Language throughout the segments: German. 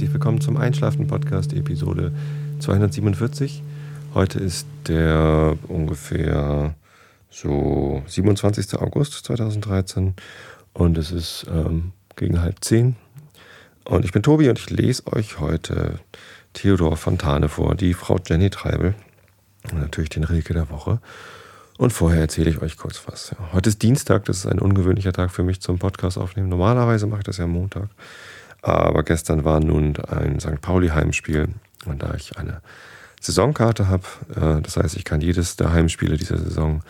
herzlich willkommen zum Einschlafen Podcast Episode 247. Heute ist der ungefähr so 27. August 2013 und es ist ähm, gegen halb zehn. Und ich bin Tobi und ich lese euch heute Theodor Fontane vor, die Frau Jenny Treibel und natürlich den Rilke der Woche. Und vorher erzähle ich euch kurz was. Heute ist Dienstag, das ist ein ungewöhnlicher Tag für mich zum Podcast aufnehmen. Normalerweise mache ich das ja Montag. Aber gestern war nun ein St. Pauli-Heimspiel und da ich eine Saisonkarte habe, äh, das heißt, ich kann jedes der Heimspiele dieser Saison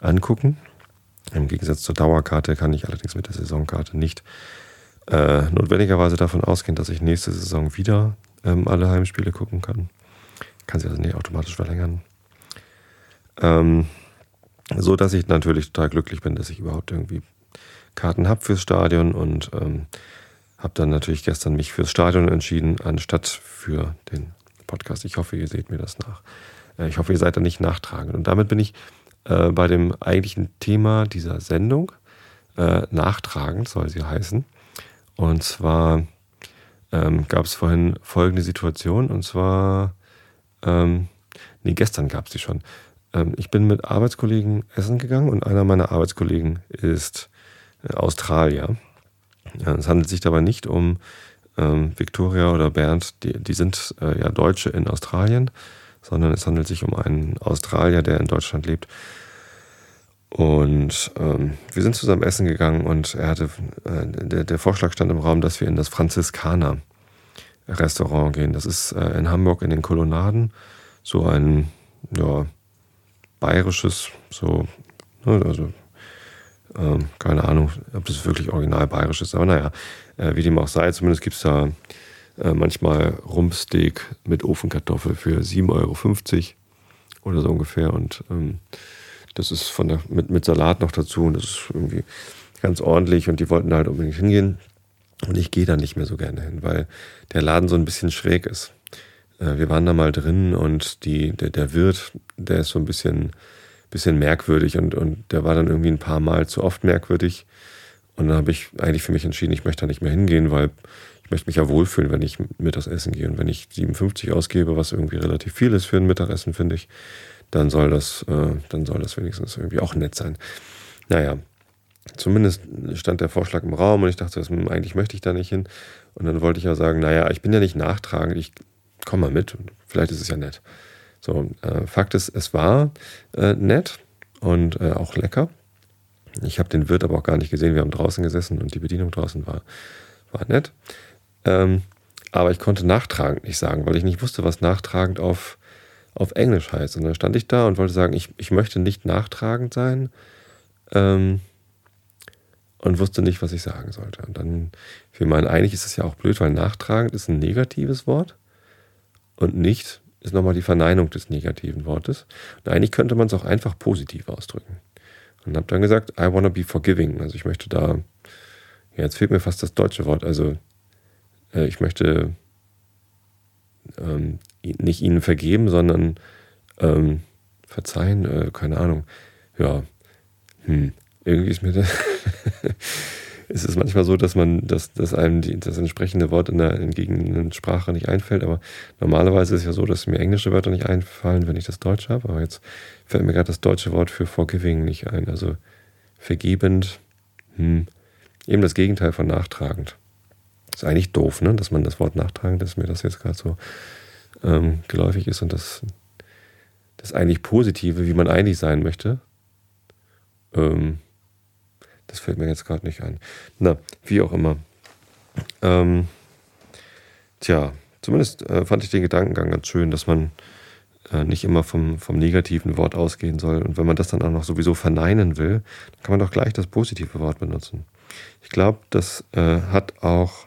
angucken. Im Gegensatz zur Dauerkarte kann ich allerdings mit der Saisonkarte nicht äh, notwendigerweise davon ausgehen, dass ich nächste Saison wieder ähm, alle Heimspiele gucken kann. Ich kann sie also nicht automatisch verlängern. Ähm, so dass ich natürlich total glücklich bin, dass ich überhaupt irgendwie Karten habe fürs Stadion und ähm, habe dann natürlich gestern mich fürs Stadion entschieden, anstatt für den Podcast. Ich hoffe, ihr seht mir das nach. Äh, ich hoffe, ihr seid da nicht nachtragend. Und damit bin ich äh, bei dem eigentlichen Thema dieser Sendung. Äh, nachtragend soll sie heißen. Und zwar ähm, gab es vorhin folgende Situation. Und zwar, ähm, nee, gestern gab es die schon. Ähm, ich bin mit Arbeitskollegen essen gegangen und einer meiner Arbeitskollegen ist äh, Australier. Ja, es handelt sich dabei nicht um ähm, Victoria oder Bernd, die, die sind äh, ja Deutsche in Australien, sondern es handelt sich um einen Australier, der in Deutschland lebt. Und ähm, wir sind zusammen essen gegangen und er hatte, äh, der, der Vorschlag stand im Raum, dass wir in das Franziskaner Restaurant gehen. Das ist äh, in Hamburg in den Kolonnaden so ein, ja, bayerisches, so, ne, also ähm, keine Ahnung, ob das wirklich original bayerisch ist, aber naja, äh, wie dem auch sei, zumindest gibt es da äh, manchmal Rumpsteak mit Ofenkartoffel für 7,50 Euro oder so ungefähr und ähm, das ist von der, mit, mit Salat noch dazu und das ist irgendwie ganz ordentlich und die wollten da halt unbedingt hingehen und ich gehe da nicht mehr so gerne hin, weil der Laden so ein bisschen schräg ist. Äh, wir waren da mal drin und die, der, der Wirt, der ist so ein bisschen, bisschen merkwürdig und, und der war dann irgendwie ein paar Mal zu oft merkwürdig. Und dann habe ich eigentlich für mich entschieden, ich möchte da nicht mehr hingehen, weil ich möchte mich ja wohlfühlen, wenn ich mittags essen gehe. Und wenn ich 57 ausgebe, was irgendwie relativ viel ist für ein Mittagessen, finde ich, dann soll das, äh, dann soll das wenigstens irgendwie auch nett sein. Naja, zumindest stand der Vorschlag im Raum und ich dachte, eigentlich möchte ich da nicht hin. Und dann wollte ich ja sagen, naja, ich bin ja nicht nachtragend, ich komm mal mit, vielleicht ist es ja nett. So, äh, Fakt ist, es war äh, nett und äh, auch lecker. Ich habe den Wirt aber auch gar nicht gesehen. Wir haben draußen gesessen und die Bedienung draußen war, war nett. Ähm, aber ich konnte nachtragend nicht sagen, weil ich nicht wusste, was nachtragend auf, auf Englisch heißt. Und dann stand ich da und wollte sagen, ich, ich möchte nicht nachtragend sein ähm, und wusste nicht, was ich sagen sollte. Und dann fiel mir eigentlich ist es ja auch blöd, weil nachtragend ist ein negatives Wort und nicht ist nochmal die Verneinung des negativen Wortes. Und eigentlich könnte man es auch einfach positiv ausdrücken. Und habe dann gesagt, I wanna be forgiving. Also ich möchte da, ja, jetzt fehlt mir fast das deutsche Wort, also äh, ich möchte ähm, nicht ihnen vergeben, sondern ähm, verzeihen, äh, keine Ahnung. Ja, hm, irgendwie ist mir das ist es manchmal so, dass man, dass, dass einem die, das entsprechende Wort in der entgegengesetzten Sprache nicht einfällt. Aber normalerweise ist es ja so, dass mir englische Wörter nicht einfallen, wenn ich das Deutsche habe. Aber jetzt fällt mir gerade das deutsche Wort für forgiving nicht ein. Also vergebend, hm, eben das Gegenteil von nachtragend. Ist eigentlich doof, ne? dass man das Wort nachtragend, dass mir das jetzt gerade so ähm, geläufig ist und das, das eigentlich Positive, wie man eigentlich sein möchte, ähm, das fällt mir jetzt gerade nicht ein. Na, wie auch immer. Ähm, tja, zumindest äh, fand ich den Gedankengang ganz schön, dass man äh, nicht immer vom, vom negativen Wort ausgehen soll. Und wenn man das dann auch noch sowieso verneinen will, dann kann man doch gleich das positive Wort benutzen. Ich glaube, das äh, hat auch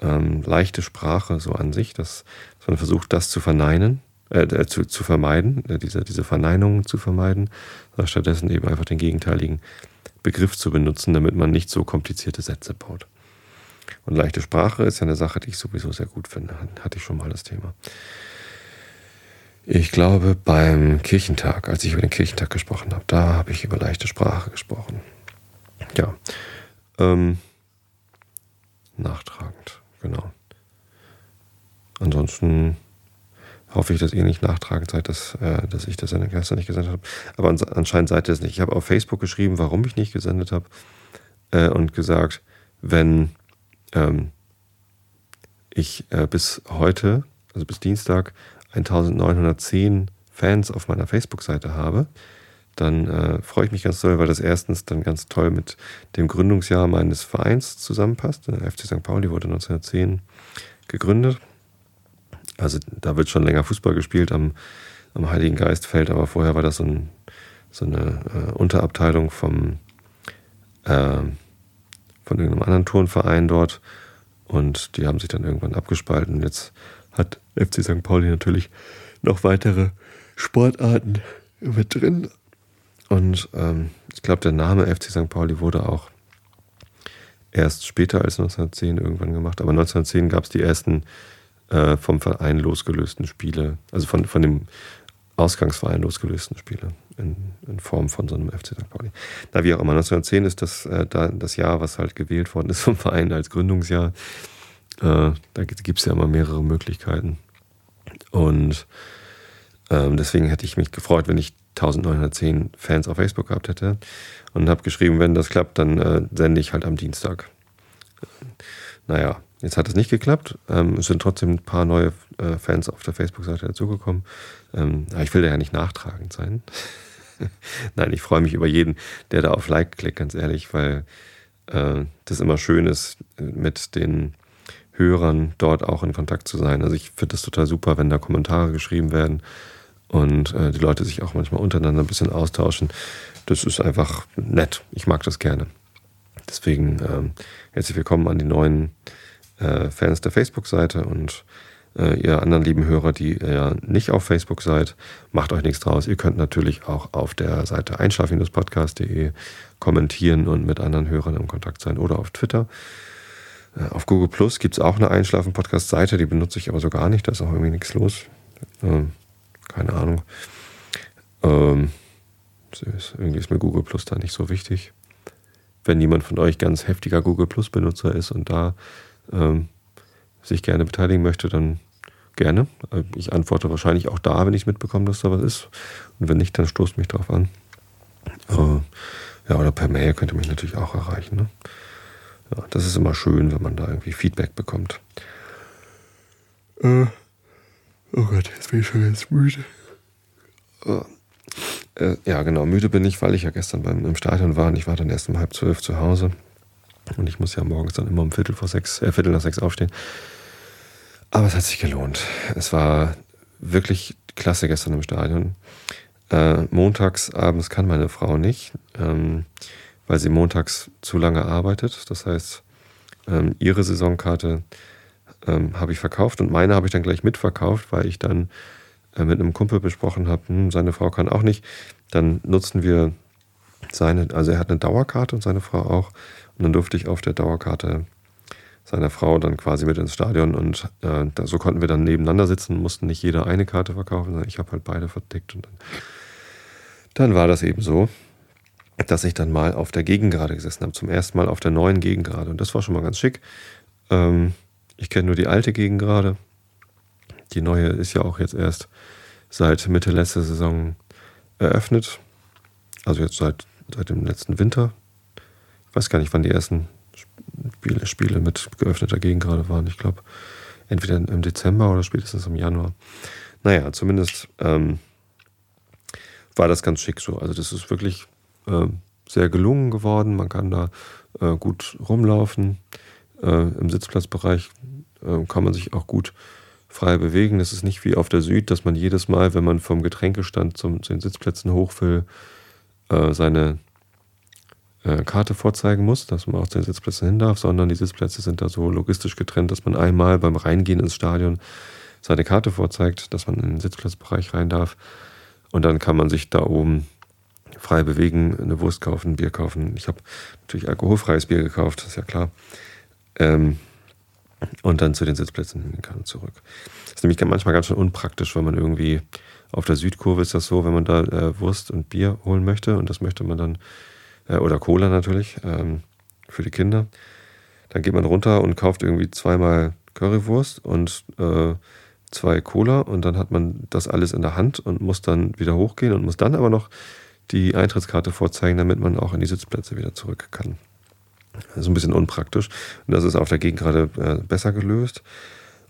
ähm, leichte Sprache so an sich, dass, dass man versucht, das zu verneinen, äh, äh zu, zu vermeiden, äh, diese, diese Verneinungen zu vermeiden, stattdessen eben einfach den gegenteiligen Begriff zu benutzen, damit man nicht so komplizierte Sätze baut. Und leichte Sprache ist ja eine Sache, die ich sowieso sehr gut finde. Hatte ich schon mal das Thema. Ich glaube, beim Kirchentag, als ich über den Kirchentag gesprochen habe, da habe ich über leichte Sprache gesprochen. Ja. Ähm, nachtragend, genau. ansonsten hoffe ich, dass ihr nicht nachtragen seid, dass, äh, dass ich das in der Klasse nicht gesendet habe. Aber anscheinend seid ihr es nicht. Ich habe auf Facebook geschrieben, warum ich nicht gesendet habe äh, und gesagt, wenn ähm, ich äh, bis heute, also bis Dienstag, 1910 Fans auf meiner Facebook-Seite habe, dann äh, freue ich mich ganz toll, weil das erstens dann ganz toll mit dem Gründungsjahr meines Vereins zusammenpasst. Der FC St. Pauli wurde 1910 gegründet. Also da wird schon länger Fußball gespielt am, am Heiligen Geistfeld, aber vorher war das so, ein, so eine äh, Unterabteilung vom, äh, von irgendeinem anderen Turnverein dort. Und die haben sich dann irgendwann abgespalten. Jetzt hat FC St. Pauli natürlich noch weitere Sportarten mit drin. Und ähm, ich glaube, der Name FC St. Pauli wurde auch erst später als 1910 irgendwann gemacht. Aber 1910 gab es die ersten äh, vom Verein losgelösten Spiele, also von, von dem Ausgangsverein losgelösten Spiele in, in, Form von so einem FC St. Pauli. Na, wie auch immer, 1910 ist das, äh, da, das Jahr, was halt gewählt worden ist vom Verein als Gründungsjahr. Äh, da gibt es ja immer mehrere Möglichkeiten. Und ähm, deswegen hätte ich mich gefreut, wenn ich 1910 Fans auf Facebook gehabt hätte und habe geschrieben, wenn das klappt, dann äh, sende ich halt am Dienstag. Naja, jetzt hat es nicht geklappt. Ähm, es sind trotzdem ein paar neue äh, Fans auf der Facebook-Seite dazugekommen. Ähm, aber ich will da ja nicht nachtragend sein. Nein, ich freue mich über jeden, der da auf Like klickt, ganz ehrlich, weil äh, das immer schön ist, mit den Hörern dort auch in Kontakt zu sein. Also ich finde das total super, wenn da Kommentare geschrieben werden und äh, die Leute sich auch manchmal untereinander ein bisschen austauschen. Das ist einfach nett. Ich mag das gerne. Deswegen ähm, herzlich willkommen an die neuen äh, Fans der Facebook-Seite und äh, ihr anderen lieben Hörer, die ja nicht auf Facebook seid, macht euch nichts draus. Ihr könnt natürlich auch auf der Seite einschlafen-podcast.de kommentieren und mit anderen Hörern im Kontakt sein oder auf Twitter. Äh, auf Google Plus gibt es auch eine Einschlafen-Podcast-Seite, die benutze ich aber so gar nicht, da ist auch irgendwie nichts los. Ähm, keine Ahnung. Ähm, irgendwie ist mir Google Plus da nicht so wichtig. Wenn jemand von euch ganz heftiger Google Plus Benutzer ist und da ähm, sich gerne beteiligen möchte, dann gerne. Ich antworte wahrscheinlich auch da, wenn ich mitbekomme, dass da was ist. Und wenn nicht, dann stoßt mich drauf an. Äh, ja, oder per Mail könnt ihr mich natürlich auch erreichen. Ne? Ja, das ist immer schön, wenn man da irgendwie Feedback bekommt. Äh, oh Gott, jetzt bin ich schon ganz müde. Äh, äh, ja, genau, müde bin ich, weil ich ja gestern beim, im Stadion war und ich war dann erst um halb zwölf zu Hause. Und ich muss ja morgens dann immer um Viertel vor sechs, äh, Viertel nach sechs aufstehen. Aber es hat sich gelohnt. Es war wirklich klasse gestern im Stadion. Äh, montags abends kann meine Frau nicht. Ähm, weil sie montags zu lange arbeitet. Das heißt, ähm, ihre Saisonkarte ähm, habe ich verkauft und meine habe ich dann gleich mitverkauft, weil ich dann äh, mit einem Kumpel besprochen habe, hm, seine Frau kann auch nicht. Dann nutzten wir seine, also er hat eine Dauerkarte und seine Frau auch. Und dann durfte ich auf der Dauerkarte seiner Frau dann quasi mit ins Stadion und äh, da, so konnten wir dann nebeneinander sitzen, mussten nicht jeder eine Karte verkaufen, sondern ich habe halt beide verdeckt und dann, dann war das eben so dass ich dann mal auf der Gegengrade gesessen habe. Zum ersten Mal auf der neuen Gegengrade. Und das war schon mal ganz schick. Ähm, ich kenne nur die alte Gegengrade. Die neue ist ja auch jetzt erst seit Mitte letzter Saison eröffnet. Also jetzt seit, seit dem letzten Winter. Weiß gar nicht, wann die ersten Spiele, Spiele mit geöffneter Gegengrade waren. Ich glaube, entweder im Dezember oder spätestens im Januar. Naja, zumindest ähm, war das ganz schick so. Also das ist wirklich äh, sehr gelungen geworden. Man kann da äh, gut rumlaufen. Äh, Im Sitzplatzbereich äh, kann man sich auch gut frei bewegen. Es ist nicht wie auf der Süd, dass man jedes Mal, wenn man vom Getränkestand zum, zu den Sitzplätzen hoch will, äh, seine äh, Karte vorzeigen muss, dass man auch zu den Sitzplätzen hin darf, sondern die Sitzplätze sind da so logistisch getrennt, dass man einmal beim Reingehen ins Stadion seine Karte vorzeigt, dass man in den Sitzplatzbereich rein darf. Und dann kann man sich da oben frei bewegen, eine Wurst kaufen, ein Bier kaufen. Ich habe natürlich alkoholfreies Bier gekauft, ist ja klar. Ähm, und dann zu den Sitzplätzen hingehen kann und zurück. Das ist nämlich manchmal ganz schön unpraktisch, wenn man irgendwie auf der Südkurve ist das so, wenn man da äh, Wurst und Bier holen möchte und das möchte man dann, oder Cola natürlich, ähm, für die Kinder. Dann geht man runter und kauft irgendwie zweimal Currywurst und äh, zwei Cola und dann hat man das alles in der Hand und muss dann wieder hochgehen und muss dann aber noch die Eintrittskarte vorzeigen, damit man auch in die Sitzplätze wieder zurück kann. Das ist ein bisschen unpraktisch. Und das ist auf der Gegend gerade äh, besser gelöst.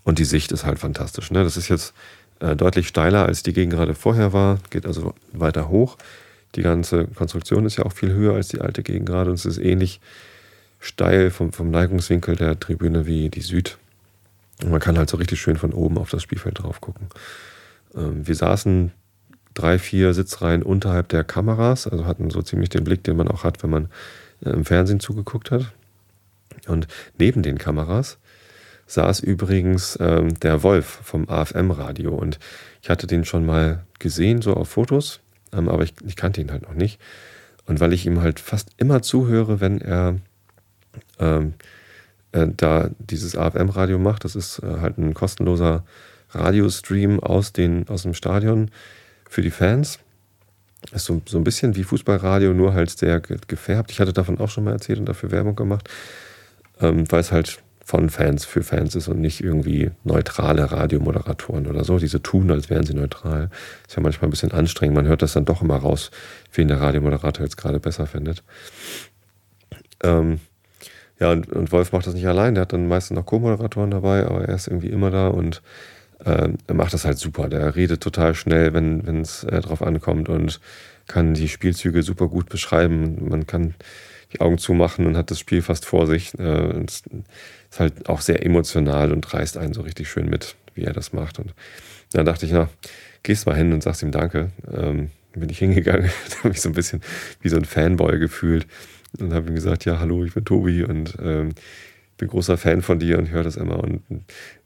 Und die Sicht ist halt fantastisch. Ne? Das ist jetzt äh, deutlich steiler, als die Gegend gerade vorher war. Geht also weiter hoch. Die ganze Konstruktion ist ja auch viel höher als die alte Gegend gerade. Und es ist ähnlich steil vom, vom Neigungswinkel der Tribüne wie die Süd. Und man kann halt so richtig schön von oben auf das Spielfeld drauf gucken. Ähm, wir saßen drei, vier Sitzreihen unterhalb der Kameras, also hatten so ziemlich den Blick, den man auch hat, wenn man äh, im Fernsehen zugeguckt hat. Und neben den Kameras saß übrigens ähm, der Wolf vom AFM-Radio. Und ich hatte den schon mal gesehen, so auf Fotos, ähm, aber ich, ich, kannte ihn halt noch nicht. Und weil ich ihm halt fast immer zuhöre, wenn er ähm, äh, da dieses AFM-Radio macht, das ist äh, halt ein kostenloser Radiostream aus, den, aus dem Stadion für die Fans. Ist so, so ein bisschen wie Fußballradio, nur halt sehr gefärbt. Ich hatte davon auch schon mal erzählt und dafür Werbung gemacht, ähm, weil es halt von Fans für Fans ist und nicht irgendwie neutrale Radiomoderatoren oder so. Diese tun, als wären sie neutral. Ist ja manchmal ein bisschen anstrengend. Man hört das dann doch immer raus, wen der Radiomoderator jetzt gerade besser findet. Ähm, ja, und, und Wolf macht das nicht allein. Der hat dann meistens noch Co-Moderatoren dabei, aber er ist irgendwie immer da und äh, er macht das halt super. Der redet total schnell, wenn es äh, drauf ankommt und kann die Spielzüge super gut beschreiben. Man kann die Augen zumachen und hat das Spiel fast vor sich. Äh, ist halt auch sehr emotional und reißt einen so richtig schön mit, wie er das macht. Und dann dachte ich, na, gehst mal hin und sagst ihm Danke. Ähm, bin ich hingegangen, habe mich so ein bisschen wie so ein Fanboy gefühlt und habe ihm gesagt, ja, hallo, ich bin Tobi und ähm, bin großer Fan von dir und höre das immer. Und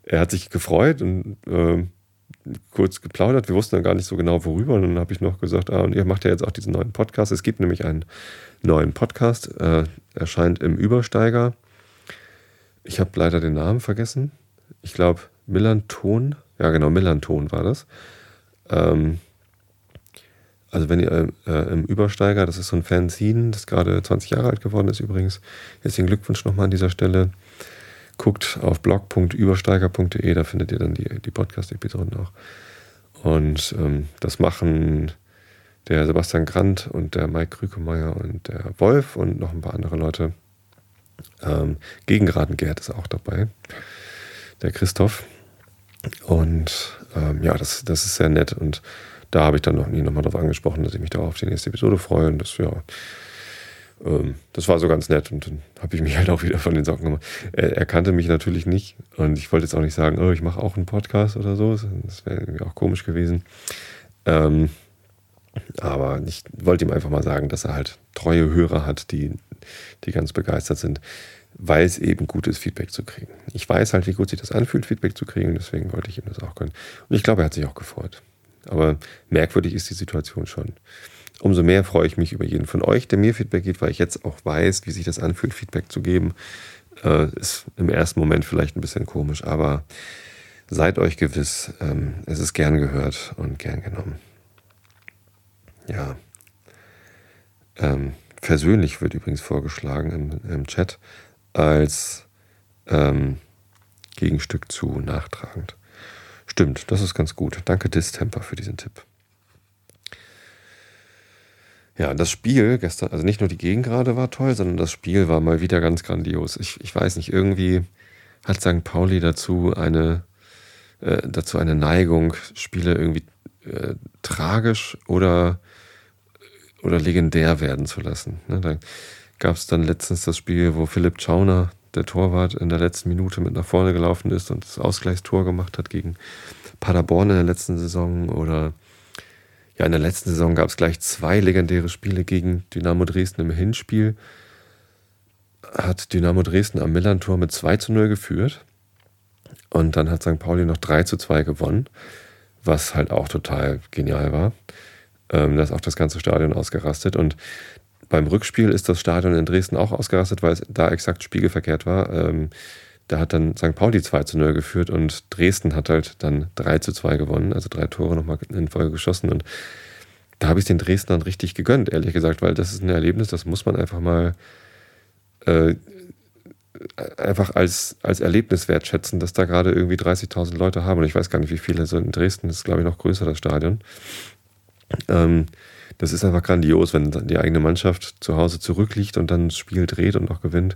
er hat sich gefreut und äh, kurz geplaudert. Wir wussten dann gar nicht so genau, worüber. Und dann habe ich noch gesagt, ah, und ihr macht ja jetzt auch diesen neuen Podcast. Es gibt nämlich einen neuen Podcast, äh, erscheint im Übersteiger. Ich habe leider den Namen vergessen. Ich glaube, Millanton. Ja, genau, Millanton war das. Ähm, also wenn ihr äh, im Übersteiger, das ist so ein Fanzine, das gerade 20 Jahre alt geworden ist übrigens. Herzlichen Glückwunsch nochmal an dieser Stelle. Guckt auf blog.übersteiger.de, da findet ihr dann die, die Podcast-Episoden auch. Und ähm, das machen der Sebastian Grant und der Mike Krükemeyer und der Wolf und noch ein paar andere Leute. Ähm, Gegenraten Gerd ist auch dabei. Der Christoph. Und ähm, ja, das, das ist sehr nett. Und da habe ich dann noch nie nochmal darauf angesprochen, dass ich mich da auf die nächste Episode freue. Und das, ja, das war so ganz nett. Und dann habe ich mich halt auch wieder von den Socken gemacht. Er, er, kannte mich natürlich nicht. Und ich wollte jetzt auch nicht sagen, oh, ich mache auch einen Podcast oder so. Das wäre irgendwie auch komisch gewesen. Ähm, aber ich wollte ihm einfach mal sagen, dass er halt treue Hörer hat, die, die ganz begeistert sind, weil es eben gut ist, Feedback zu kriegen. Ich weiß halt, wie gut sich das anfühlt, Feedback zu kriegen, deswegen wollte ich ihm das auch können. Und ich glaube, er hat sich auch gefreut. Aber merkwürdig ist die Situation schon. Umso mehr freue ich mich über jeden von euch, der mir Feedback gibt, weil ich jetzt auch weiß, wie sich das anfühlt, Feedback zu geben. Äh, ist im ersten Moment vielleicht ein bisschen komisch, aber seid euch gewiss, ähm, es ist gern gehört und gern genommen ja, ähm, versöhnlich wird übrigens vorgeschlagen im, im Chat als ähm, Gegenstück zu nachtragend. Stimmt, das ist ganz gut. Danke Distemper für diesen Tipp. Ja, das Spiel gestern, also nicht nur die Gegengrade war toll, sondern das Spiel war mal wieder ganz grandios. Ich, ich weiß nicht, irgendwie hat St. Pauli dazu eine, äh, dazu eine Neigung, Spiele irgendwie äh, tragisch oder oder legendär werden zu lassen. Ne, da gab es dann letztens das Spiel, wo Philipp Schauner, der Torwart, in der letzten Minute mit nach vorne gelaufen ist und das Ausgleichstor gemacht hat gegen Paderborn in der letzten Saison. Oder ja, in der letzten Saison gab es gleich zwei legendäre Spiele gegen Dynamo Dresden im Hinspiel. Hat Dynamo Dresden am Millantor mit 2 zu 0 geführt. Und dann hat St. Pauli noch 3 zu 2 gewonnen, was halt auch total genial war. Ähm, da ist auch das ganze Stadion ausgerastet. Und beim Rückspiel ist das Stadion in Dresden auch ausgerastet, weil es da exakt spiegelverkehrt war. Ähm, da hat dann St. Pauli 2 zu 0 geführt und Dresden hat halt dann 3 zu 2 gewonnen, also drei Tore nochmal in Folge geschossen. Und da habe ich den Dresdnern richtig gegönnt, ehrlich gesagt, weil das ist ein Erlebnis, das muss man einfach mal äh, einfach als, als Erlebnis wertschätzen, dass da gerade irgendwie 30.000 Leute haben. Und ich weiß gar nicht, wie viele so in Dresden ist, glaube ich, noch größer, das Stadion. Ähm, das ist einfach grandios, wenn die eigene Mannschaft zu Hause zurückliegt und dann das Spiel dreht und noch gewinnt.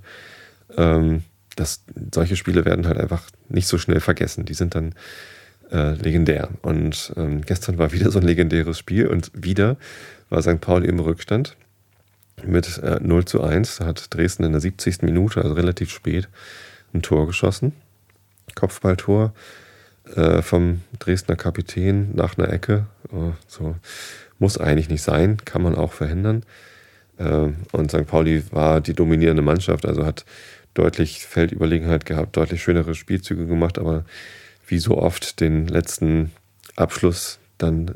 Ähm, das, solche Spiele werden halt einfach nicht so schnell vergessen. Die sind dann äh, legendär. Und ähm, gestern war wieder so ein legendäres Spiel und wieder war St. Pauli im Rückstand mit äh, 0 zu 1. Da hat Dresden in der 70. Minute, also relativ spät, ein Tor geschossen. Kopfballtor äh, vom Dresdner Kapitän nach einer Ecke. Oh, so muss eigentlich nicht sein, kann man auch verhindern. Äh, und St. Pauli war die dominierende Mannschaft, also hat deutlich Feldüberlegenheit gehabt, deutlich schönere Spielzüge gemacht, aber wie so oft den letzten Abschluss dann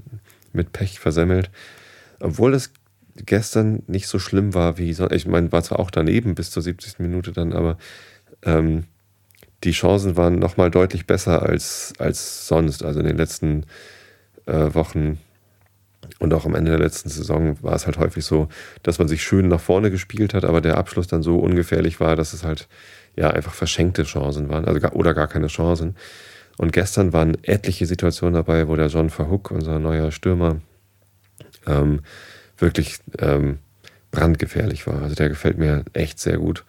mit Pech versemmelt. Obwohl es gestern nicht so schlimm war wie sonst. Ich meine, war zwar auch daneben bis zur 70. Minute dann, aber ähm, die Chancen waren nochmal deutlich besser als, als sonst. Also in den letzten äh, Wochen und auch am Ende der letzten Saison war es halt häufig so, dass man sich schön nach vorne gespielt hat, aber der Abschluss dann so ungefährlich war, dass es halt ja einfach verschenkte Chancen waren, also gar, oder gar keine Chancen. Und gestern waren etliche Situationen dabei, wo der John Verhook, unser neuer Stürmer, ähm, wirklich ähm, brandgefährlich war. Also der gefällt mir echt sehr gut.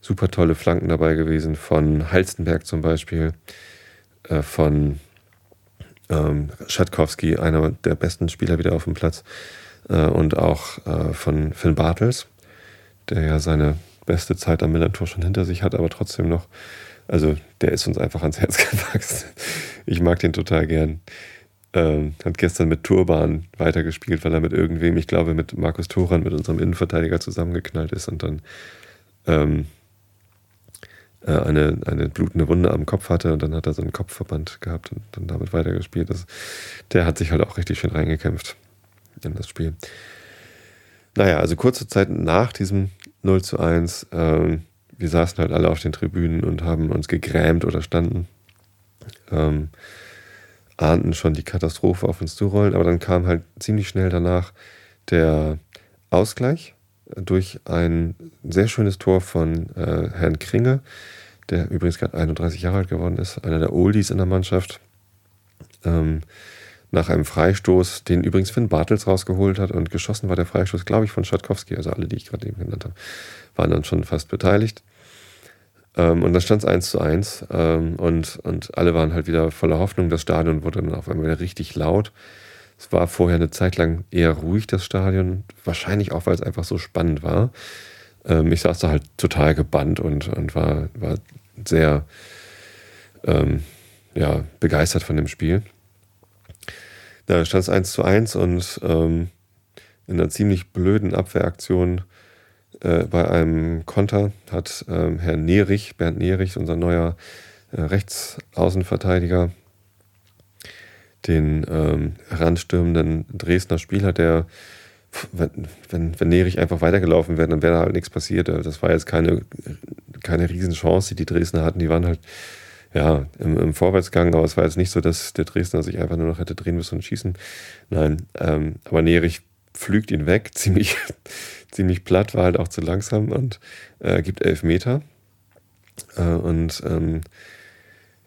Super tolle Flanken dabei gewesen von Halstenberg zum Beispiel, äh, von ähm, Schatkowski, einer der besten Spieler wieder auf dem Platz, äh, und auch äh, von Finn Bartels, der ja seine beste Zeit am Millantor schon hinter sich hat, aber trotzdem noch, also der ist uns einfach ans Herz gewachsen. Ich mag den total gern. Ähm, hat gestern mit Turban weitergespielt, weil er mit irgendwem, ich glaube mit Markus Thuran, mit unserem Innenverteidiger zusammengeknallt ist und dann ähm, äh, eine, eine blutende Wunde am Kopf hatte und dann hat er so einen Kopfverband gehabt und dann damit weitergespielt. Das, der hat sich halt auch richtig schön reingekämpft in das Spiel. Naja, also kurze Zeit nach diesem 0 zu 1, ähm, wir saßen halt alle auf den Tribünen und haben uns gegrämt oder standen. Ähm, ahnten schon die Katastrophe auf uns zurollen, aber dann kam halt ziemlich schnell danach der Ausgleich durch ein sehr schönes Tor von äh, Herrn Kringe, der übrigens gerade 31 Jahre alt geworden ist, einer der Oldies in der Mannschaft. Ähm, nach einem Freistoß, den übrigens Finn Bartels rausgeholt hat und geschossen war der Freistoß, glaube ich, von Schatkowski, also alle, die ich gerade eben genannt habe, waren dann schon fast beteiligt. Ähm, und dann stand es 1 zu 1 ähm, und, und alle waren halt wieder voller Hoffnung. Das Stadion wurde dann auf einmal wieder richtig laut. Es war vorher eine Zeit lang eher ruhig, das Stadion. Wahrscheinlich auch, weil es einfach so spannend war. Ähm, ich saß da halt total gebannt und, und war, war sehr ähm, ja, begeistert von dem Spiel. Da stand es 1 zu 1 und ähm, in einer ziemlich blöden Abwehraktion äh, bei einem Konter hat ähm, Herr Nerich, Bernd Nerich, unser neuer äh, Rechtsaußenverteidiger, den ähm, heranstürmenden Dresdner Spieler, der, wenn, wenn, wenn Nerich einfach weitergelaufen wäre, dann wäre da halt nichts passiert. Das war jetzt keine, keine Riesenchance, die die Dresdner hatten. Die waren halt ja, im, im, Vorwärtsgang, aber es war jetzt nicht so, dass der Dresdner sich einfach nur noch hätte drehen müssen und schießen. Nein, ähm, aber Nerich pflügt ihn weg, ziemlich, ziemlich platt, war halt auch zu langsam und äh, gibt elf Meter. Äh, und ähm,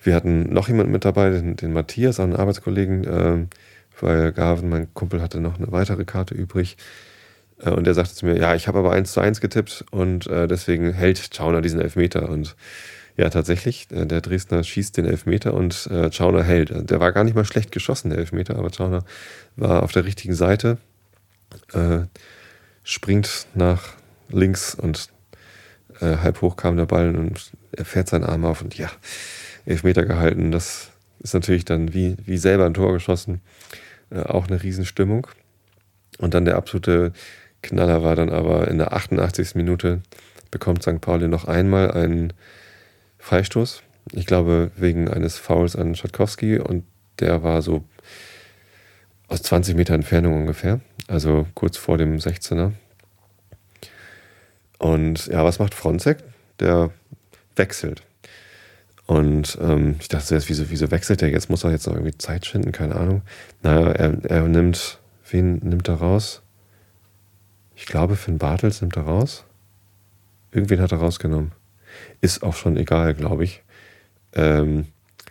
wir hatten noch jemanden mit dabei, den, den Matthias, einen Arbeitskollegen, äh, weil Gaven, mein Kumpel, hatte noch eine weitere Karte übrig. Äh, und der sagte zu mir, ja, ich habe aber 1 zu 1 getippt und äh, deswegen hält Chauner diesen Elfmeter. Und ja, tatsächlich, äh, der Dresdner schießt den Elfmeter und äh, Chauner hält. Der war gar nicht mal schlecht geschossen, der Elfmeter, aber Chauner war auf der richtigen Seite, äh, springt nach links und äh, halb hoch kam der Ball und er fährt seinen Arm auf und ja, Elfmeter gehalten. Das ist natürlich dann wie, wie selber ein Tor geschossen. Äh, auch eine Riesenstimmung. Und dann der absolute Knaller war dann aber in der 88. Minute bekommt St. Pauli noch einmal einen Freistoß. Ich glaube, wegen eines Fouls an Schatkowski und der war so aus 20 Meter Entfernung ungefähr, also kurz vor dem 16er. Und ja, was macht Fronzek? Der wechselt. Und ähm, ich dachte zuerst, wieso, wieso wechselt er jetzt? Muss er jetzt noch irgendwie Zeit schinden? Keine Ahnung. Naja, er, er nimmt, wen nimmt er raus? Ich glaube, Finn Bartels nimmt er raus. Irgendwen hat er rausgenommen. Ist auch schon egal, glaube ich. Ähm,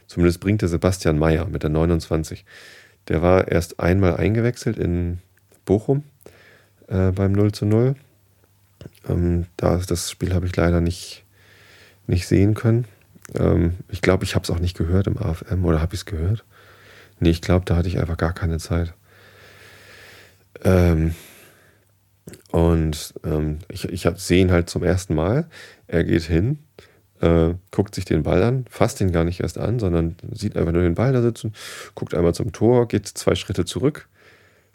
zumindest bringt der Sebastian Mayer mit der 29. Der war erst einmal eingewechselt in Bochum äh, beim 0 zu 0. Ähm, da, das Spiel habe ich leider nicht, nicht sehen können. Ähm, ich glaube, ich habe es auch nicht gehört im AFM oder habe ich es gehört? Nee, ich glaube, da hatte ich einfach gar keine Zeit. Ähm, und ähm, ich, ich sehe ihn halt zum ersten Mal. Er geht hin, äh, guckt sich den Ball an, fasst ihn gar nicht erst an, sondern sieht einfach nur den Ball da sitzen, guckt einmal zum Tor, geht zwei Schritte zurück,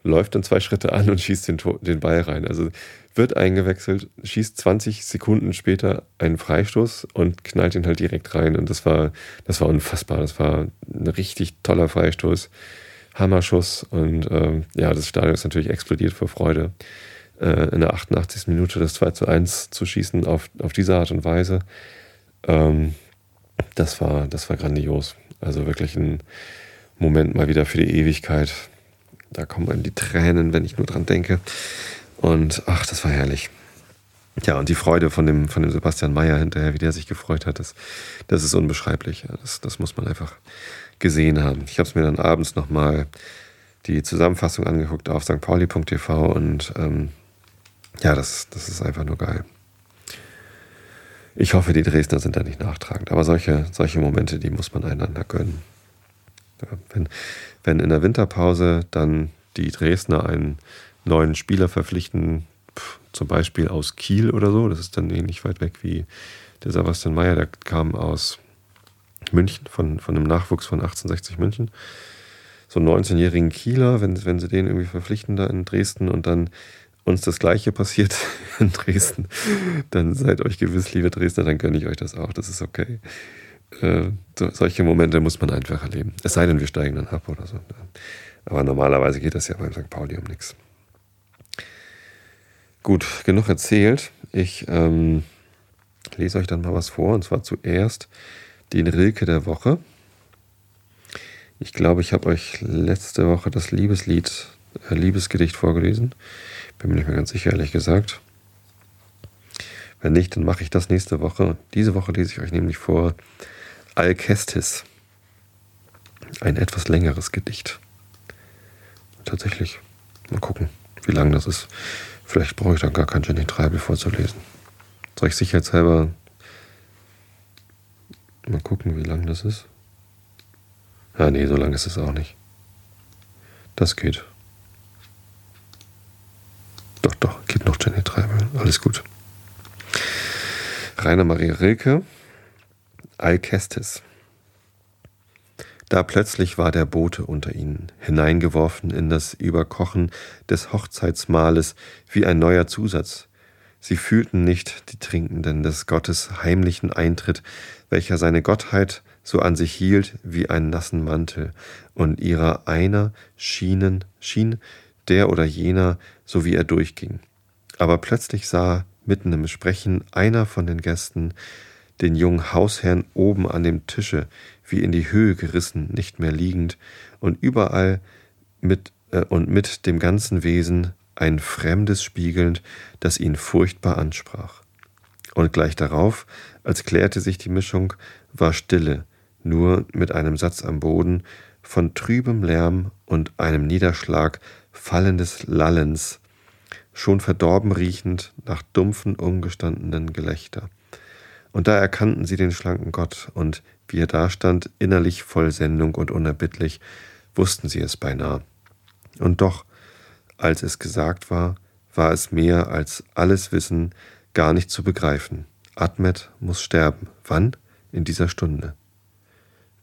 läuft dann zwei Schritte an und schießt den, den Ball rein. Also wird eingewechselt, schießt 20 Sekunden später einen Freistoß und knallt ihn halt direkt rein. Und das war, das war unfassbar. Das war ein richtig toller Freistoß. Hammerschuss und ähm, ja, das Stadion ist natürlich explodiert vor Freude. Äh, in der 88. Minute das 2 zu 1 zu schießen auf, auf diese Art und Weise, ähm, das, war, das war grandios. Also wirklich ein Moment mal wieder für die Ewigkeit. Da kommen einem die Tränen, wenn ich nur dran denke. Und ach, das war herrlich. Ja, und die Freude von dem, von dem Sebastian Mayer hinterher, wie der sich gefreut hat, das, das ist unbeschreiblich. Das, das muss man einfach gesehen haben. Ich habe es mir dann abends nochmal die Zusammenfassung angeguckt auf stpauli.tv und ähm, ja, das, das ist einfach nur geil. Ich hoffe, die Dresdner sind da nicht nachtragend, aber solche, solche Momente, die muss man einander gönnen. Wenn, wenn in der Winterpause dann die Dresdner einen neuen Spieler verpflichten, zum Beispiel aus Kiel oder so, das ist dann ähnlich weit weg wie der Sebastian Mayer, der kam aus München, von, von einem Nachwuchs von 1860 München. So einen 19-jährigen Kieler, wenn, wenn sie den irgendwie verpflichten da in Dresden und dann uns das Gleiche passiert in Dresden, dann seid euch gewiss, liebe Dresdner, dann gönne ich euch das auch. Das ist okay. Äh, so, solche Momente muss man einfach erleben. Es sei denn, wir steigen dann ab oder so. Aber normalerweise geht das ja beim St. Pauli um nichts. Gut, genug erzählt. Ich ähm, lese euch dann mal was vor. Und zwar zuerst den Rilke der Woche. Ich glaube, ich habe euch letzte Woche das Liebeslied, äh, Liebesgedicht vorgelesen. Bin mir nicht mehr ganz sicher, ehrlich gesagt. Wenn nicht, dann mache ich das nächste Woche. Diese Woche lese ich euch nämlich vor Alcestis. Ein etwas längeres Gedicht. Tatsächlich. Mal gucken, wie lang das ist. Vielleicht brauche ich dann gar kein Jenny Treibel vorzulesen. Soll ich sicherheitshalber mal gucken, wie lang das ist? Ja, nee, so lang ist es auch nicht. Das geht. Doch, doch, geht noch Jenny Treibel. Alles gut. Rainer Maria Rilke, Alcestis. Da plötzlich war der Bote unter ihnen, hineingeworfen in das Überkochen des Hochzeitsmahles wie ein neuer Zusatz. Sie fühlten nicht die Trinkenden des Gottes heimlichen Eintritt, welcher seine Gottheit so an sich hielt wie einen nassen Mantel, und ihrer einer schienen, schien der oder jener, so wie er durchging. Aber plötzlich sah mitten im Sprechen einer von den Gästen den jungen Hausherrn oben an dem Tische, wie in die Höhe gerissen, nicht mehr liegend, und überall mit äh, und mit dem ganzen Wesen ein Fremdes spiegelnd, das ihn furchtbar ansprach. Und gleich darauf, als klärte sich die Mischung, war Stille, nur mit einem Satz am Boden, von trübem Lärm und einem Niederschlag fallendes Lallens, schon verdorben riechend nach dumpfen, umgestandenen Gelächter. Und da erkannten sie den schlanken Gott, und wie er dastand, innerlich voll Sendung und unerbittlich, wussten sie es beinahe. Und doch, als es gesagt war, war es mehr als alles Wissen gar nicht zu begreifen. Admet muss sterben. Wann? In dieser Stunde.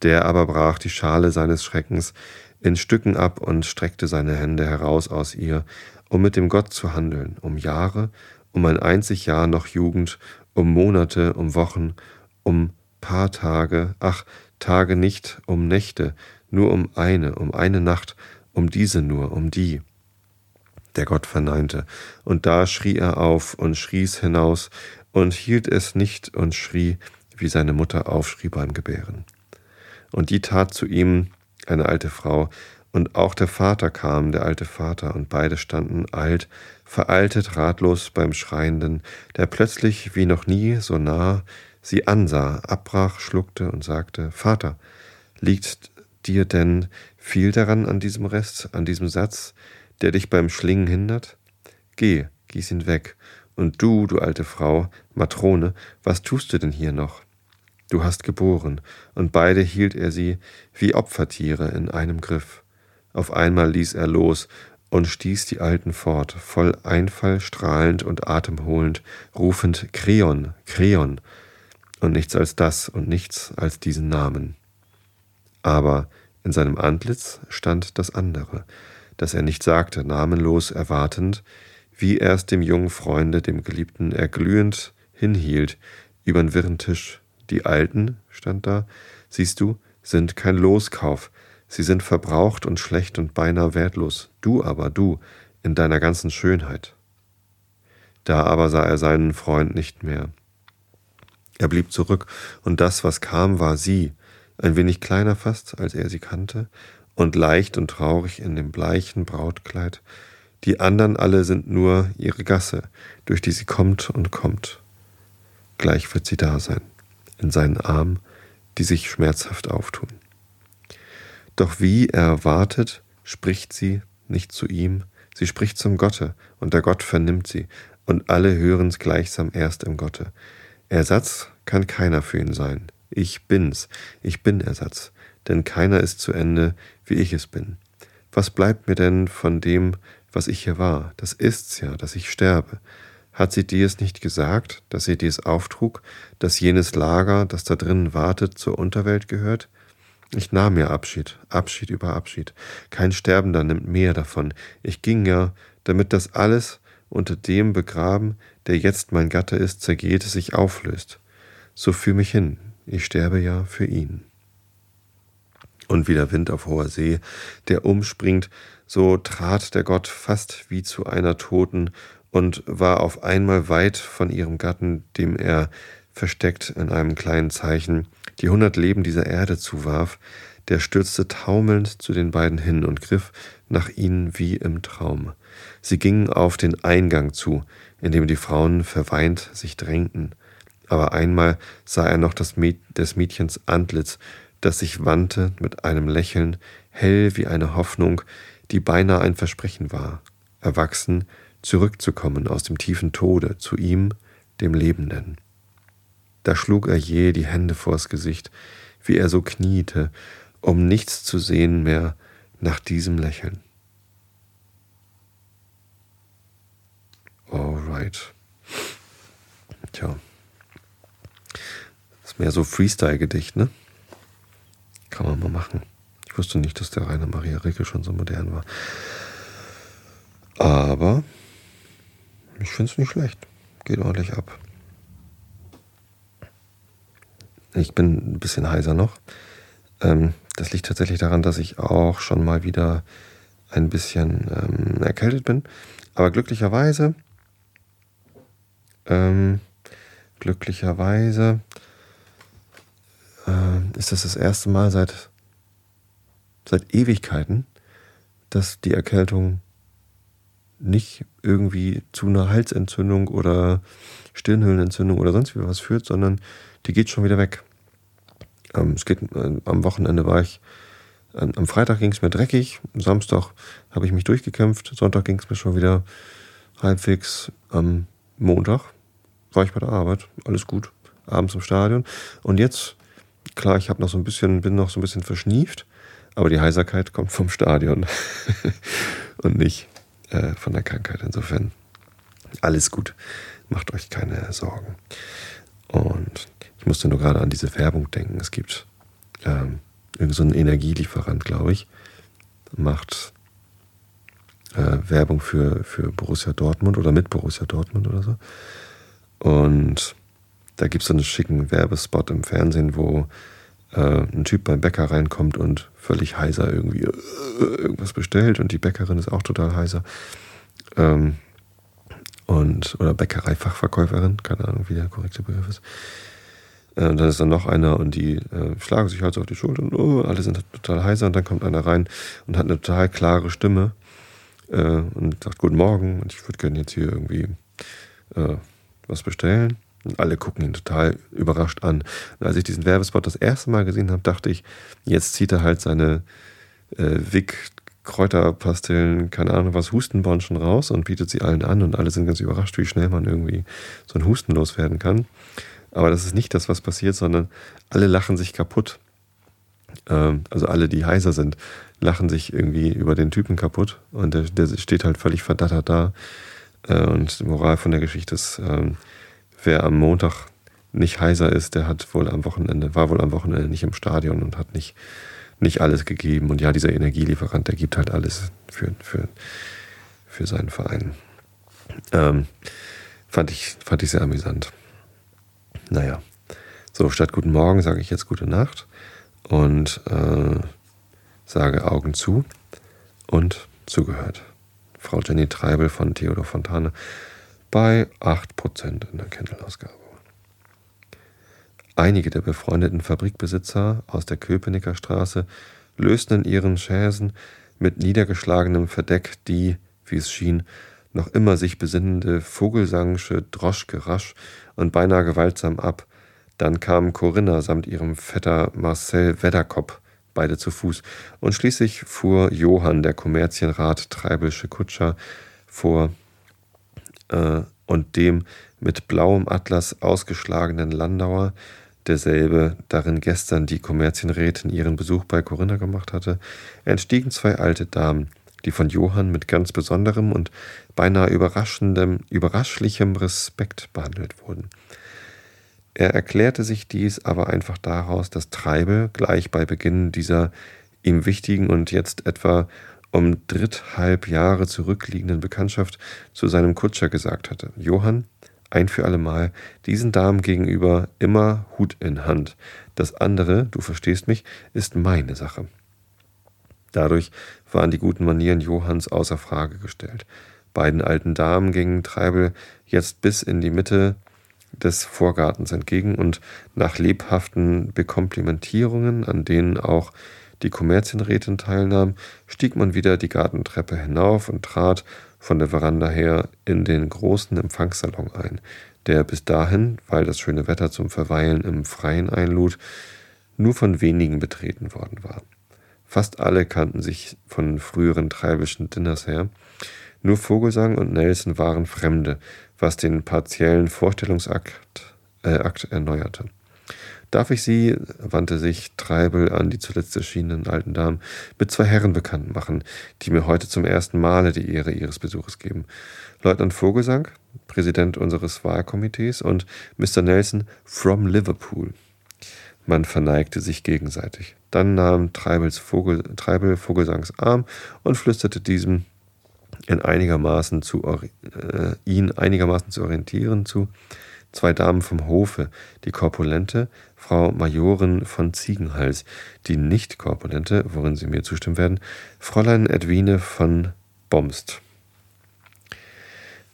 Der aber brach die Schale seines Schreckens in Stücken ab und streckte seine Hände heraus aus ihr, um mit dem Gott zu handeln, um Jahre, um ein einzig Jahr noch Jugend, um Monate, um Wochen, um paar Tage, ach, Tage nicht, um Nächte, nur um eine, um eine Nacht, um diese nur, um die. Der Gott verneinte, und da schrie er auf und schrie's hinaus und hielt es nicht und schrie, wie seine Mutter aufschrie beim Gebären. Und die tat zu ihm, eine alte Frau, und auch der Vater kam, der alte Vater, und beide standen alt, veraltet, ratlos beim Schreienden, der plötzlich wie noch nie so nah sie ansah, abbrach, schluckte und sagte, Vater, liegt dir denn viel daran an diesem Rest, an diesem Satz, der dich beim Schlingen hindert? Geh, gieß ihn weg. Und du, du alte Frau, Matrone, was tust du denn hier noch? Du hast geboren, und beide hielt er sie wie Opfertiere in einem Griff. Auf einmal ließ er los und stieß die Alten fort, voll Einfall, strahlend und atemholend, rufend Kreon, Kreon, und nichts als das und nichts als diesen Namen. Aber in seinem Antlitz stand das andere, das er nicht sagte, namenlos erwartend, wie er es dem jungen Freunde, dem Geliebten, erglühend hinhielt, übern wirren Tisch. Die Alten, stand da, siehst du, sind kein Loskauf, sie sind verbraucht und schlecht und beinahe wertlos, du aber, du, in deiner ganzen Schönheit. Da aber sah er seinen Freund nicht mehr. Er blieb zurück, und das, was kam, war sie, ein wenig kleiner fast, als er sie kannte, und leicht und traurig in dem bleichen Brautkleid. Die anderen alle sind nur ihre Gasse, durch die sie kommt und kommt. Gleich wird sie da sein, in seinen Armen, die sich schmerzhaft auftun. Doch wie er wartet, spricht sie nicht zu ihm, sie spricht zum Gotte, und der Gott vernimmt sie, und alle hören's gleichsam erst im Gotte. Ersatz kann keiner für ihn sein, ich bin's, ich bin Ersatz, denn keiner ist zu Ende, wie ich es bin. Was bleibt mir denn von dem, was ich hier war? Das ist's ja, dass ich sterbe. Hat sie dir es nicht gesagt, dass sie dir es auftrug, dass jenes Lager, das da drinnen wartet, zur Unterwelt gehört? Ich nahm mir Abschied, Abschied über Abschied. Kein Sterbender nimmt mehr davon. Ich ging ja, damit das alles unter dem begraben, der jetzt mein Gatte ist, zergeht, sich auflöst. So führ mich hin, ich sterbe ja für ihn. Und wie der Wind auf hoher See, der umspringt, so trat der Gott fast wie zu einer Toten und war auf einmal weit von ihrem Gatten, dem er versteckt in einem kleinen Zeichen die hundert Leben dieser Erde zuwarf, der stürzte taumelnd zu den beiden hin und griff nach ihnen wie im Traum. Sie gingen auf den Eingang zu, in dem die Frauen verweint sich drängten aber einmal sah er noch das Mäd des Mädchens Antlitz, das sich wandte mit einem Lächeln, hell wie eine Hoffnung, die beinahe ein Versprechen war, erwachsen, zurückzukommen aus dem tiefen Tode zu ihm, dem Lebenden. Da schlug er jäh die Hände vors Gesicht, wie er so kniete, um nichts zu sehen mehr nach diesem Lächeln. Alright. Tja. Ist mehr so Freestyle-Gedicht, ne? Kann man mal machen. Ich wusste nicht, dass der Rainer Maria Rilke schon so modern war. Aber ich finde es nicht schlecht. Geht ordentlich ab. Ich bin ein bisschen heiser noch. Ähm, das liegt tatsächlich daran, dass ich auch schon mal wieder ein bisschen ähm, erkältet bin. Aber glücklicherweise, ähm, glücklicherweise äh, ist das das erste Mal seit, seit Ewigkeiten, dass die Erkältung nicht irgendwie zu einer Halsentzündung oder Stirnhöhlenentzündung oder sonst wie was führt, sondern die geht schon wieder weg. Ähm, es geht, äh, am Wochenende war ich, äh, am Freitag ging es mir dreckig, am Samstag habe ich mich durchgekämpft, Sonntag ging es mir schon wieder halbwegs, am Montag war ich bei der Arbeit, alles gut, abends im Stadion und jetzt Klar, ich habe noch so ein bisschen, bin noch so ein bisschen verschnieft, aber die Heiserkeit kommt vom Stadion und nicht äh, von der Krankheit. Insofern alles gut. Macht euch keine Sorgen. Und ich musste nur gerade an diese Werbung denken. Es gibt ähm, irgend so Energielieferant, glaube ich, macht äh, Werbung für, für Borussia Dortmund oder mit Borussia Dortmund oder so. Und da gibt es so einen schicken Werbespot im Fernsehen, wo äh, ein Typ beim Bäcker reinkommt und völlig heiser irgendwie äh, irgendwas bestellt und die Bäckerin ist auch total heiser. Ähm, und, oder Bäckereifachverkäuferin, keine Ahnung, wie der korrekte Begriff ist. Äh, und dann ist dann noch einer und die äh, schlagen sich halt so auf die Schulter und oh, alle sind total heiser und dann kommt einer rein und hat eine total klare Stimme äh, und sagt Guten Morgen und ich würde gerne jetzt hier irgendwie äh, was bestellen. Und alle gucken ihn total überrascht an. Und als ich diesen Werbespot das erste Mal gesehen habe, dachte ich, jetzt zieht er halt seine äh, Wick Kräuterpastillen, keine Ahnung was, Hustenbonschen raus und bietet sie allen an und alle sind ganz überrascht, wie schnell man irgendwie so ein Husten loswerden kann. Aber das ist nicht das, was passiert, sondern alle lachen sich kaputt. Ähm, also alle, die heiser sind, lachen sich irgendwie über den Typen kaputt und der, der steht halt völlig verdattert da. Äh, und die Moral von der Geschichte ist, ähm, wer am Montag nicht heiser ist, der hat wohl am Wochenende, war wohl am Wochenende nicht im Stadion und hat nicht nicht alles gegeben. Und ja, dieser Energielieferant, der gibt halt alles für, für, für seinen Verein. Ähm, fand, ich, fand ich sehr amüsant. Naja, so statt Guten Morgen sage ich jetzt Gute Nacht und äh, sage Augen zu und zugehört. Frau Jenny Treibel von Theodor Fontane bei 8% in der Kindle-Ausgabe. Einige der befreundeten Fabrikbesitzer aus der Köpenicker Straße lösten in ihren Chaisen mit niedergeschlagenem Verdeck die, wie es schien, noch immer sich besinnende Vogelsangsche Droschke rasch und beinahe gewaltsam ab. Dann kam Corinna samt ihrem Vetter Marcel Wedderkopp, beide zu Fuß, und schließlich fuhr Johann, der Kommerzienrat Treibelsche Kutscher, vor äh, und dem mit blauem Atlas ausgeschlagenen Landauer, derselbe darin gestern die Kommerzienrätin ihren Besuch bei Corinna gemacht hatte, entstiegen zwei alte Damen, die von Johann mit ganz besonderem und beinahe überraschendem, überraschlichem Respekt behandelt wurden. Er erklärte sich dies aber einfach daraus, dass Treibel gleich bei Beginn dieser ihm wichtigen und jetzt etwa um dritthalb Jahre zurückliegenden Bekanntschaft zu seinem Kutscher gesagt hatte: Johann, ein für allemal, diesen Damen gegenüber immer Hut in Hand. Das andere, du verstehst mich, ist meine Sache. Dadurch waren die guten Manieren Johanns außer Frage gestellt. Beiden alten Damen gingen Treibel jetzt bis in die Mitte des Vorgartens entgegen und nach lebhaften Bekomplimentierungen, an denen auch die Kommerzienrätin teilnahm, stieg man wieder die Gartentreppe hinauf und trat von der Veranda her in den großen Empfangssalon ein, der bis dahin, weil das schöne Wetter zum Verweilen im Freien einlud, nur von wenigen betreten worden war. Fast alle kannten sich von früheren treibischen Dinners her. Nur Vogelsang und Nelson waren Fremde, was den partiellen Vorstellungsakt äh, erneuerte. Darf ich Sie, wandte sich Treibel an die zuletzt erschienenen alten Damen, mit zwei Herren bekannt machen, die mir heute zum ersten Male die Ehre Ihres Besuches geben. Leutnant Vogelsang, Präsident unseres Wahlkomitees, und Mr. Nelson from Liverpool. Man verneigte sich gegenseitig. Dann nahm Treibels Vogel, Treibel Vogelsangs Arm und flüsterte diesem in einigermaßen zu, äh, ihn einigermaßen zu orientieren zu zwei Damen vom Hofe, die korpulente Frau Majorin von Ziegenhals, die nicht korpulente, worin Sie mir zustimmen werden, Fräulein Edwine von Bomst.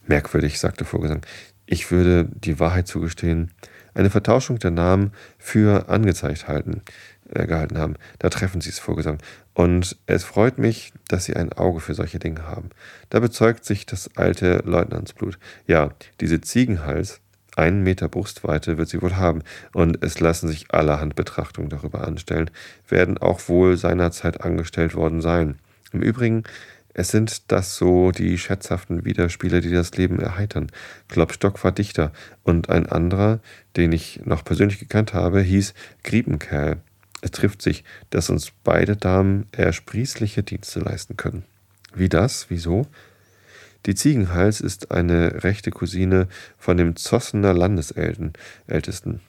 Merkwürdig, sagte Vogelsang. Ich würde die Wahrheit zugestehen, eine Vertauschung der Namen für angezeigt halten, äh, gehalten haben. Da treffen Sie es, Vogelsang. Und es freut mich, dass Sie ein Auge für solche Dinge haben. Da bezeugt sich das alte Leutnantsblut. Ja, diese Ziegenhals, einen Meter Brustweite wird sie wohl haben, und es lassen sich allerhand Betrachtungen darüber anstellen, werden auch wohl seinerzeit angestellt worden sein. Im Übrigen, es sind das so die schätzhaften Widerspiele, die das Leben erheitern. Klopstock war Dichter, und ein anderer, den ich noch persönlich gekannt habe, hieß Griepenkerl. Es trifft sich, dass uns beide Damen ersprießliche Dienste leisten können. Wie das? Wieso? Die Ziegenhals ist eine rechte Cousine von dem Zossener Landesältesten.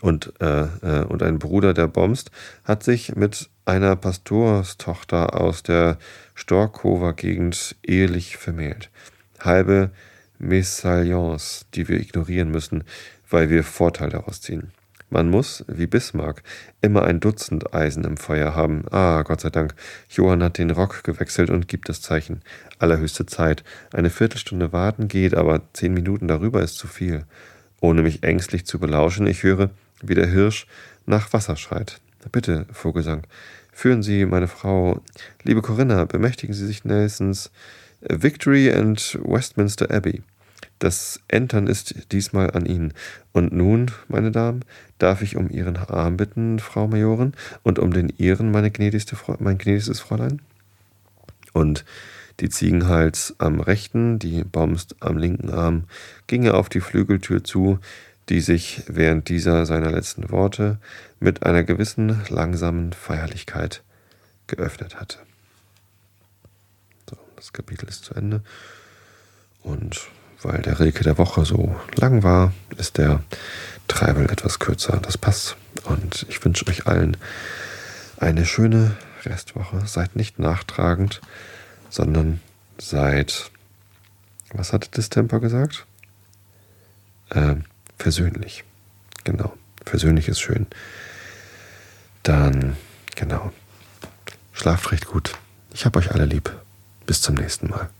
Und, äh, äh, und ein Bruder der Bomst hat sich mit einer Pastorstochter aus der Storkower Gegend ehelich vermählt. Halbe Mesalliance, die wir ignorieren müssen, weil wir Vorteil daraus ziehen. Man muss, wie Bismarck, immer ein Dutzend Eisen im Feuer haben. Ah, Gott sei Dank. Johann hat den Rock gewechselt und gibt das Zeichen. Allerhöchste Zeit. Eine Viertelstunde warten geht, aber zehn Minuten darüber ist zu viel. Ohne mich ängstlich zu belauschen, ich höre, wie der Hirsch nach Wasser schreit. Bitte, Vogelsang, führen Sie meine Frau. Liebe Corinna, bemächtigen Sie sich Nelsons Victory and Westminster Abbey. Das Entern ist diesmal an Ihnen. Und nun, meine Damen, darf ich um Ihren Arm bitten, Frau Majorin, und um den Ihren, meine gnädigste, mein gnädigstes Fräulein. Und die Ziegenhals am rechten, die Bombs am linken Arm, ging er auf die Flügeltür zu, die sich während dieser seiner letzten Worte mit einer gewissen langsamen Feierlichkeit geöffnet hatte. So, das Kapitel ist zu Ende. Und weil der Rilke der Woche so lang war, ist der Treibel etwas kürzer. Das passt. Und ich wünsche euch allen eine schöne Restwoche. Seid nicht nachtragend, sondern seid, was hatte Distemper gesagt? Äh, versöhnlich. Genau. Versöhnlich ist schön. Dann, genau. Schlaft recht gut. Ich hab euch alle lieb. Bis zum nächsten Mal.